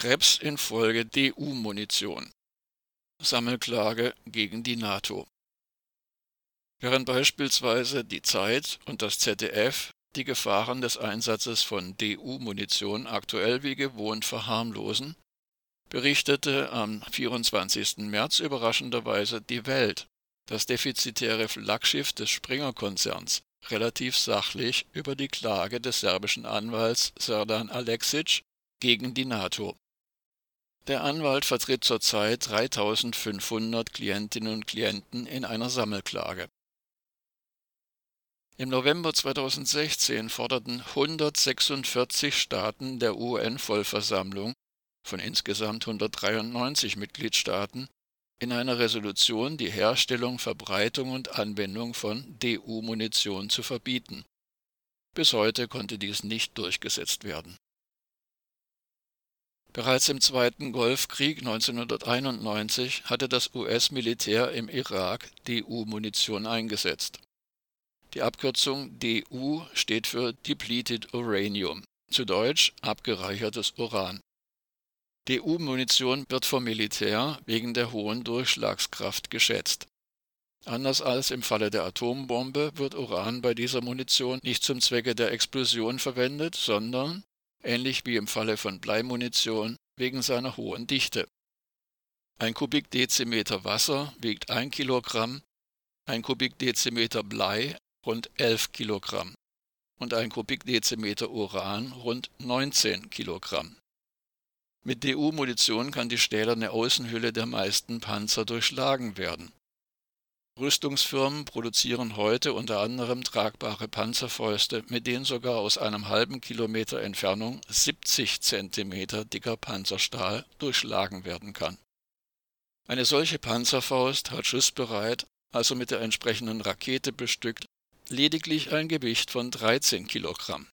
Krebs infolge DU-Munition. Sammelklage gegen die NATO. Während beispielsweise die Zeit und das ZDF die Gefahren des Einsatzes von DU-Munition aktuell wie gewohnt verharmlosen, berichtete am 24. März überraschenderweise die Welt, das defizitäre Flaggschiff des Springer-Konzerns, relativ sachlich über die Klage des serbischen Anwalts Serdan Aleksic gegen die NATO. Der Anwalt vertritt zurzeit 3500 Klientinnen und Klienten in einer Sammelklage. Im November 2016 forderten 146 Staaten der UN-Vollversammlung von insgesamt 193 Mitgliedstaaten in einer Resolution die Herstellung, Verbreitung und Anwendung von DU-Munition zu verbieten. Bis heute konnte dies nicht durchgesetzt werden. Bereits im Zweiten Golfkrieg 1991 hatte das US-Militär im Irak DU-Munition eingesetzt die Abkürzung DU steht für Depleted Uranium, zu Deutsch abgereichertes Uran. DU-Munition wird vom Militär wegen der hohen Durchschlagskraft geschätzt. Anders als im Falle der Atombombe wird Uran bei dieser Munition nicht zum Zwecke der Explosion verwendet, sondern, ähnlich wie im Falle von Bleimunition, wegen seiner hohen Dichte. Ein Kubikdezimeter Wasser wiegt 1 Kilogramm, ein Kubikdezimeter Blei rund 11 Kilogramm und ein Kubikdezimeter Uran rund 19 Kilogramm. Mit DU-Munition kann die stählerne Außenhülle der meisten Panzer durchschlagen werden. Rüstungsfirmen produzieren heute unter anderem tragbare Panzerfäuste, mit denen sogar aus einem halben Kilometer Entfernung 70 Zentimeter dicker Panzerstahl durchschlagen werden kann. Eine solche Panzerfaust hat schussbereit, also mit der entsprechenden Rakete bestückt, lediglich ein Gewicht von 13 Kilogramm.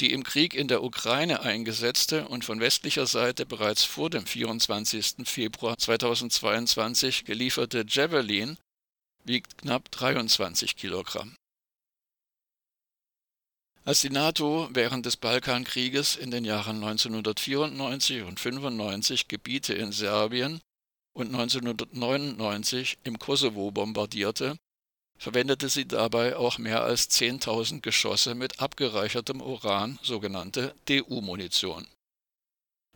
Die im Krieg in der Ukraine eingesetzte und von westlicher Seite bereits vor dem 24. Februar 2022 gelieferte Javelin wiegt knapp 23 Kilogramm. Als die NATO während des Balkankrieges in den Jahren 1994 und 1995 Gebiete in Serbien und 1999 im Kosovo bombardierte, verwendete sie dabei auch mehr als 10.000 Geschosse mit abgereichertem Uran, sogenannte DU-Munition.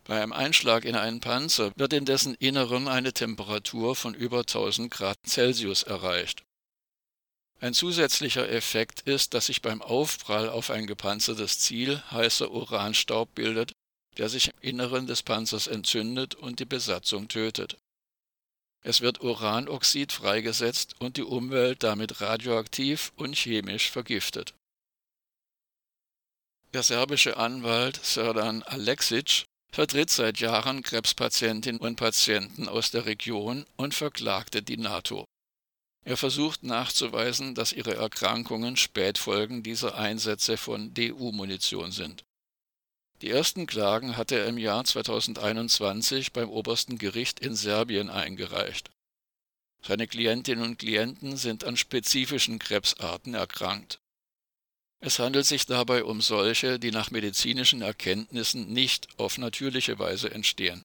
Bei einem Einschlag in einen Panzer wird in dessen Inneren eine Temperatur von über 1000 Grad Celsius erreicht. Ein zusätzlicher Effekt ist, dass sich beim Aufprall auf ein gepanzertes Ziel heißer Uranstaub bildet, der sich im Inneren des Panzers entzündet und die Besatzung tötet. Es wird Uranoxid freigesetzt und die Umwelt damit radioaktiv und chemisch vergiftet. Der serbische Anwalt Serdan Aleksic vertritt seit Jahren Krebspatientinnen und Patienten aus der Region und verklagte die NATO. Er versucht nachzuweisen, dass ihre Erkrankungen Spätfolgen dieser Einsätze von DU-Munition sind. Die ersten Klagen hatte er im Jahr 2021 beim obersten Gericht in Serbien eingereicht. Seine Klientinnen und Klienten sind an spezifischen Krebsarten erkrankt. Es handelt sich dabei um solche, die nach medizinischen Erkenntnissen nicht auf natürliche Weise entstehen.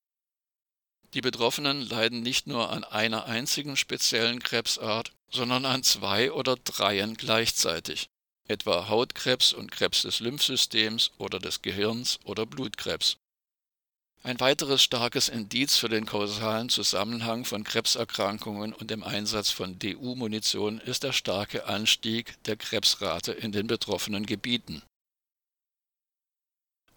Die Betroffenen leiden nicht nur an einer einzigen speziellen Krebsart, sondern an zwei oder dreien gleichzeitig etwa Hautkrebs und Krebs des Lymphsystems oder des Gehirns oder Blutkrebs. Ein weiteres starkes Indiz für den kausalen Zusammenhang von Krebserkrankungen und dem Einsatz von DU-Munition ist der starke Anstieg der Krebsrate in den betroffenen Gebieten.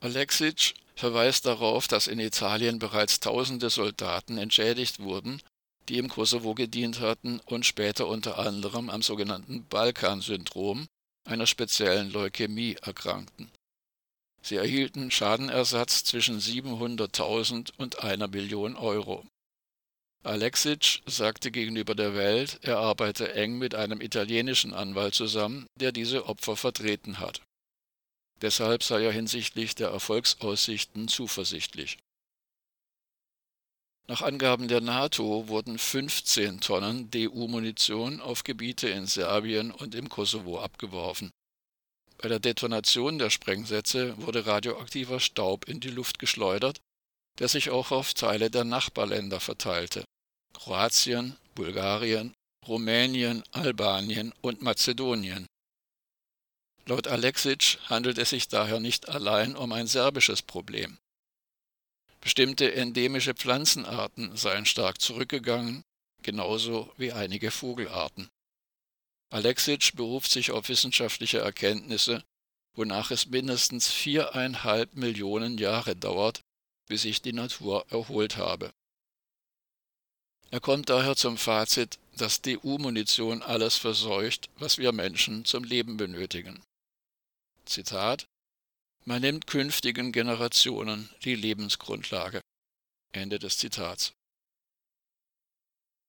Alexic verweist darauf, dass in Italien bereits tausende Soldaten entschädigt wurden, die im Kosovo gedient hatten und später unter anderem am sogenannten Balkan-Syndrom, einer speziellen Leukämie erkrankten. Sie erhielten Schadenersatz zwischen 700.000 und einer Million Euro. Alexic sagte gegenüber der Welt, er arbeite eng mit einem italienischen Anwalt zusammen, der diese Opfer vertreten hat. Deshalb sei er hinsichtlich der Erfolgsaussichten zuversichtlich. Nach Angaben der NATO wurden 15 Tonnen DU-Munition auf Gebiete in Serbien und im Kosovo abgeworfen. Bei der Detonation der Sprengsätze wurde radioaktiver Staub in die Luft geschleudert, der sich auch auf Teile der Nachbarländer verteilte Kroatien, Bulgarien, Rumänien, Albanien und Mazedonien. Laut Alexic handelt es sich daher nicht allein um ein serbisches Problem. Bestimmte endemische Pflanzenarten seien stark zurückgegangen, genauso wie einige Vogelarten. Alexic beruft sich auf wissenschaftliche Erkenntnisse, wonach es mindestens viereinhalb Millionen Jahre dauert, bis sich die Natur erholt habe. Er kommt daher zum Fazit, dass DU-Munition alles verseucht, was wir Menschen zum Leben benötigen. Zitat Man nimmt künftigen Generationen die Lebensgrundlage. Ende des Zitats